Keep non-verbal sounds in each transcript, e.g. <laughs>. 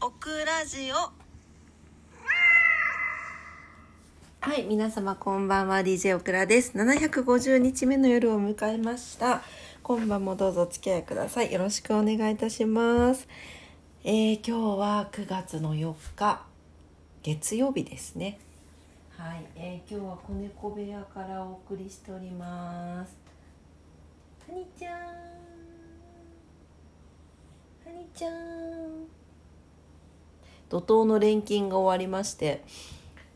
オクラジオはい、皆様こんばんは、DJ オクラです。750日目の夜を迎えました。今晩もどうぞお付き合いください。よろしくお願いいたします。えー、今日は9月の4日、月曜日ですね。はい、えー、今日は子猫部屋からお送りしております。はにちゃん。はにちゃん。怒涛の連勤が終わりまして、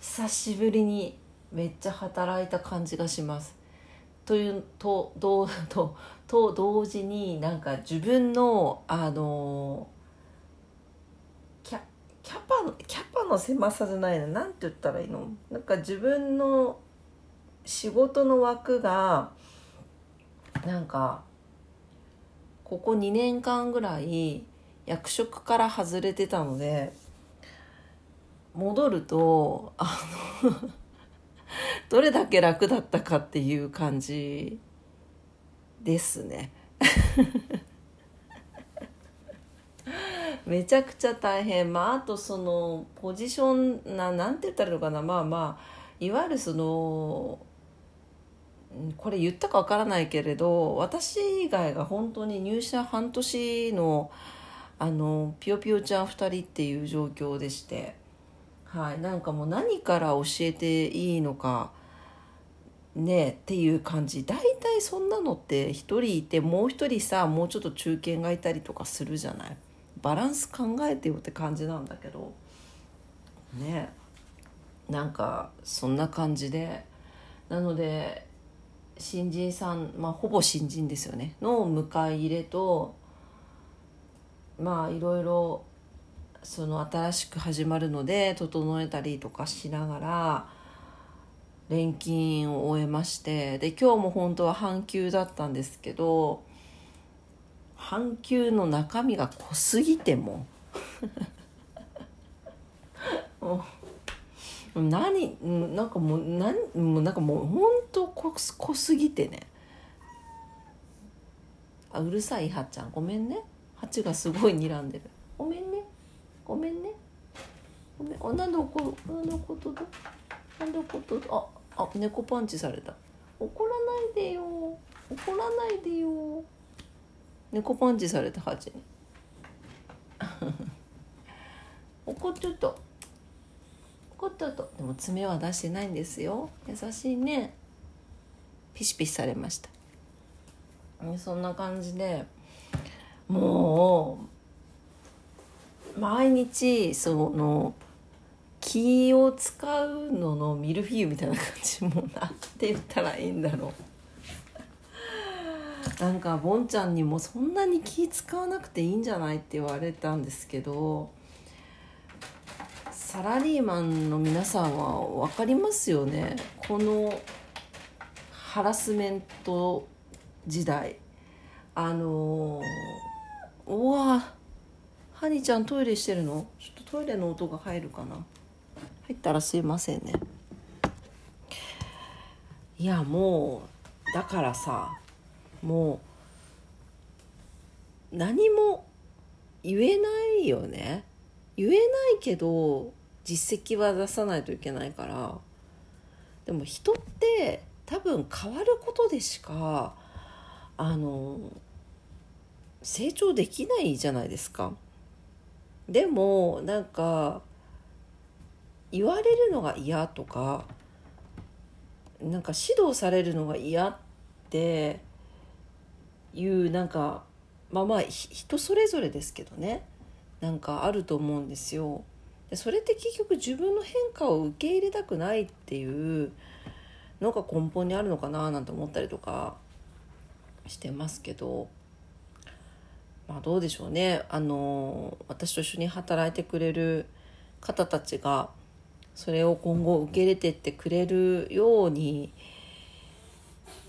久しぶりにめっちゃ働いた感じがします。というとととと同時になんか自分のあのキャキャパのキャパの狭さじゃないのなんて言ったらいいの？なんか自分の仕事の枠がなんかここ2年間ぐらい役職から外れてたので戻るとあの <laughs> どれだけ楽だったかっていう感じですね。<laughs> めちゃくちゃ大変。まああとそのポジションななんて言ったらいいのかな。まあまあいわゆるそのこれ言ったかわからないけれど私以外が本当に入社半年のあのピヨピヨちゃん2人っていう状況でして。はい、なんかもう何から教えていいのかねっていう感じ。大体そんなのって1人いてもう1人さもうちょっと中堅がいたりとかするじゃない？バランス考えてよって感じなんだけど。ね。なんかそんな感じで。なので新人さんまあほぼ新人ですよね。の迎え入れとまあいろいろその新しく始まるので整えたりとかしながら連勤を終えましてで今日も本当は半休だったんですけど半休の中身が濃すぎても <laughs> もう何なんかもう何もうなんかもう本当濃濃すぎてね。あうるさいはっちゃん。ごめんね。ハチがすごい睨んでる。ごめんね。ごめんね。ごめん。あ、なんで怒るなんで怒っとる？なんで怒る？あ、あ、猫パンチされた。怒らないでよ。怒らないでよ。猫パンチされた、ハチに。<laughs> 怒っちゃった。怒っちゃった。でも爪は出してないんですよ。優しいね。ピシピシされました。そんな感じで、もう、毎日その気を使うののミルフィーユみたいな感じもなんて言ったらいいんだろう。<laughs> なんかボンちゃんにもそんなに気使わなくていいんじゃないって言われたんですけどサラリーマンの皆さんは分かりますよね。このハラスメント時代。あのうわハニちゃんトイレしてるの？ちょっとトイレの音が入るかな？入ったらすいませんね。いやもうだからさもう何も言えないよね。言えないけど実績は出さないといけないから。でも人って多分変わることでしかあの成長できないじゃないですか。でもなんか言われるのが嫌とかなんか指導されるのが嫌っていうなんかまあまあ人それぞれですけどねなんかあると思うんですよ。それって結局自分の変化を受け入れたくないっていうのが根本にあるのかななんて思ったりとかしてますけど。まあどうでしょうね。あの私と一緒に働いてくれる方たちがそれを今後受け入れてってくれるように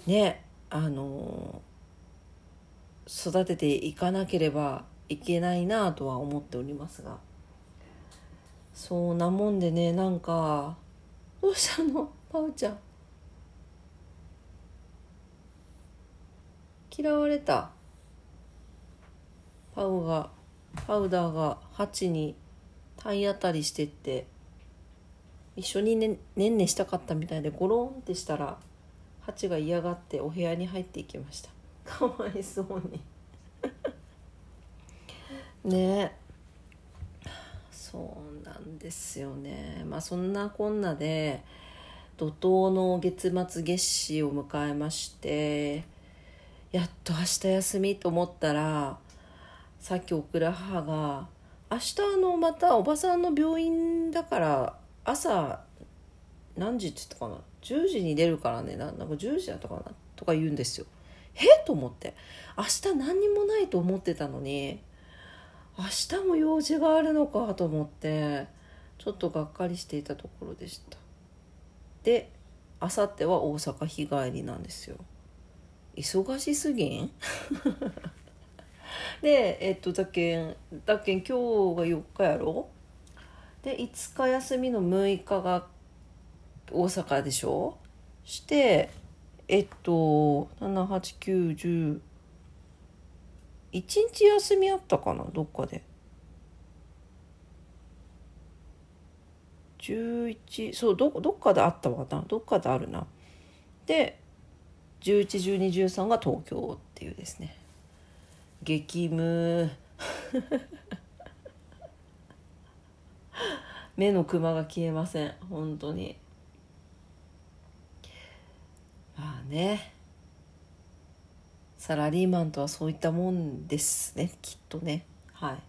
ねあの育てていかなければいけないなとは思っておりますが。そうなもんでねなんかどうしたの？パウちゃん。嫌われた。パウがパウダーがハチに体当たりしてって一緒にねねんねしたかったみたいでゴロンってしたらハチが嫌がってお部屋に入っていきました。かわいそうに。<laughs> ね。えそうなんですよね。まあそんなこんなで怒涛の月末月始を迎えましてやっと明日休みと思ったらさっき送る母が「明日のまたおばさんの病院だから朝何時って言ったかな？10時に出るからね。なんか10時だったかな？とか言うんですよ。えと思って。明日何にもないと思ってたのに明日も用事があるのかと思ってちょっとがっかりしていたところでした。であさっては大阪日帰りなんですよ。忙しすぎん？でえっとだけんだけん今日が4日やろ？で5日休みの6日が大阪でしょ？してえっと78910一日休みあったかな？どっかで。11そうどどっかであったわな。どっかであるな。で111213が東京っていうですね。激務。<laughs> 目のクマが消えません本当に。まあね。サラリーマンとはそういったもんですねきっとね。はい。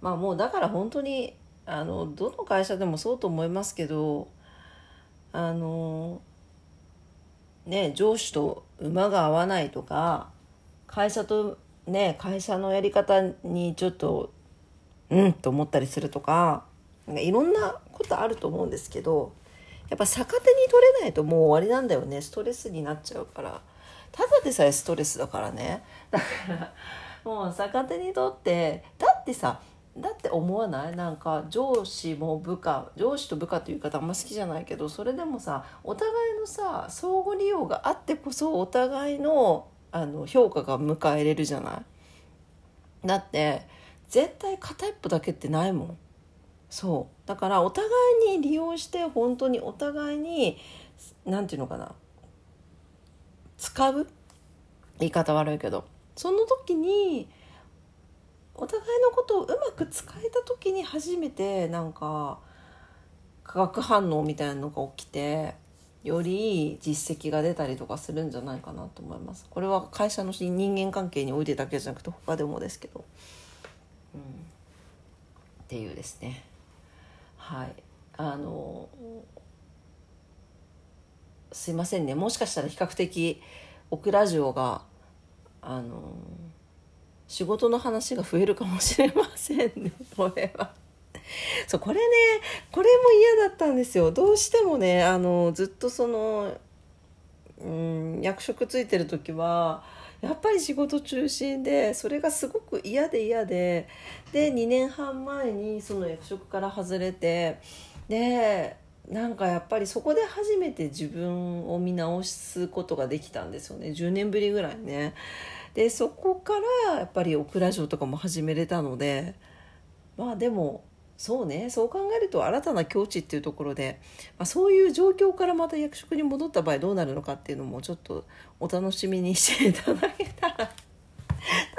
まあもうだから本当にあのどの会社でもそうと思いますけどあのね上司と馬が合わないとか会社とね会社のやり方にちょっとうんと思ったりするとかなんかいろんなことあると思うんですけどやっぱ逆手に取れないともう終わりなんだよね。ストレスになっちゃうから。ただでさえストレスだからね。だからもう逆手にとってだってさだって思わない？なんか上司も部下上司と部下という方あんま好きじゃないけどそれでもさお互いのさ相互利用があってこそお互いのあの評価が迎えれるじゃない？だって絶対片一方だけってないもん。そう。だからお互いに利用して本当にお互いに何て言うのかな？使う？言い方悪いけど。その時にお互いのことをうまく使えた時に初めてなんか化学反応みたいなのが起きてより実績が出たりとかするんじゃないかなと思います。これは会社の人間関係においてだけじゃなくて他でもですけど、うん、っていうですね。はい。あのすいませんね。もしかしたら比較的オクラジオがあの仕事の話が増えるかもしれませんね。これは。<laughs> そうこれねこれも嫌だったんですよ。どうしてもねあのずっとその、うん、役職ついてる時はやっぱり仕事中心でそれがすごく嫌で嫌でで2年半前にその役職から外れてでなんかやっぱりそこで初めて自分を見直すことができたんですよね。10年ぶりぐらいね。でそこからやっぱりオクラ城とかも始めれたのでまあでもそうねそう考えると新たな境地っていうところで、まあ、そういう状況からまた役職に戻った場合どうなるのかっていうのもちょっとお楽しみにしていただけたら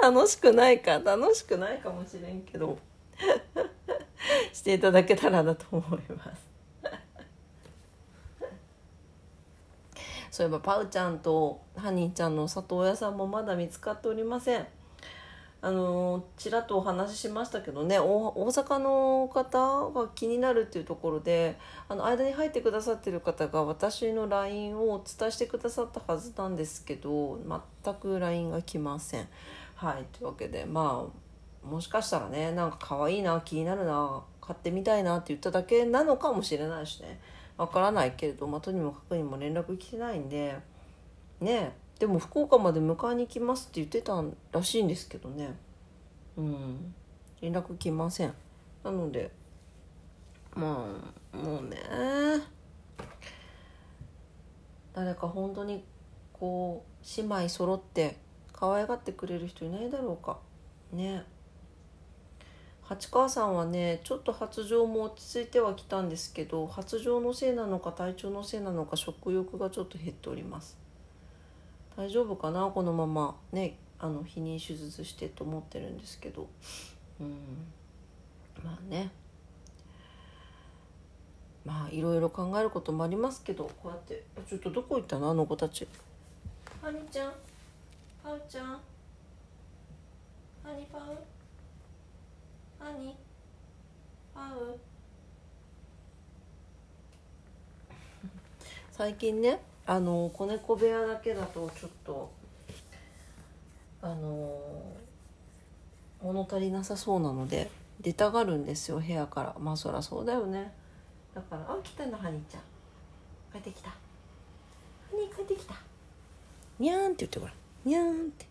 <laughs> 楽しくないか楽しくないかもしれんけど <laughs> していただけたらなと思います。<laughs> そういえばパウちゃんとハニーちゃんの里親さんもまだ見つかっておりませんあのちらっとお話ししましたけどね大阪の方が気になるっていうところであの間に入ってくださってる方が私の LINE をお伝えしてくださったはずなんですけど全く LINE が来ません。はいというわけでまあもしかしたらねなんか可愛いな気になるな買ってみたいなって言っただけなのかもしれないしねわからないけれど、まあ、とにもかくにも連絡来てないんでねえでも福岡まで迎えに来ますって言ってたらしいんですけどね。うん。連絡来ません。なのでまあもうね。誰か本当にこう姉妹揃って可愛がってくれる人いないだろうか。ね。八川さんはねちょっと発情も落ち着いてはきたんですけど発情のせいなのか体調のせいなのか食欲がちょっと減っております。大丈夫かな？このまま。ねあの避妊手術してと思ってるんですけど。うん。まあね。まあいろいろ考えることもありますけど。こうやって。ちょっとどこ行ったの？あの子たち。ハニちゃん。ハウちゃん。ハニパウ。ハニ。パウ。最近ねあの子猫部屋だけだとちょっとあの物足りなさそうなので出たがるんですよ部屋から。まあそりゃそうだよね。だから「あ来たなハニーちゃん。帰ってきた。ハニー帰ってきた」にゃーんって言ってごらん。にゃーんって。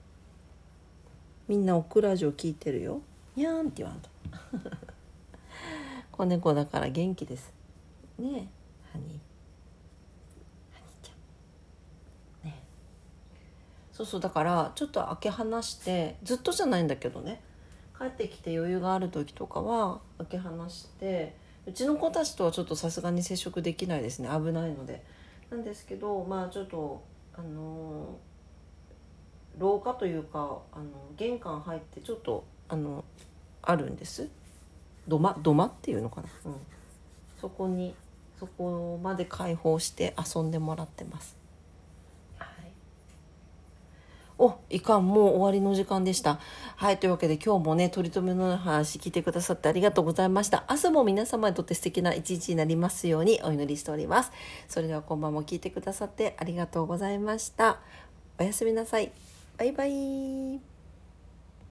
みんなオクラジオ聞いてるよ。にゃーんって言わんと。<laughs> 子猫だから元気です。ねえハニーハニーちゃんねそうそうだからちょっと開け放してずっとじゃないんだけどね。帰ってきて余裕がある時とかは開け放してうちの子たちとはちょっとさすがに接触できないですね。危ないので。なんですけどまあちょっとあの廊下というかあの玄関入ってちょっとあのあるんです。土間土間っていうのかな、うん、そこにそこまで開放して遊んでもらってます。おいかんもう終わりの時間でした。はいというわけで今日もね取り留めの話聞いてくださってありがとうございました。明日も皆様にとって素敵な一日になりますようにお祈りしております。それでは今晩も聞いてくださってありがとうございました。おやすみなさい。バイバイ。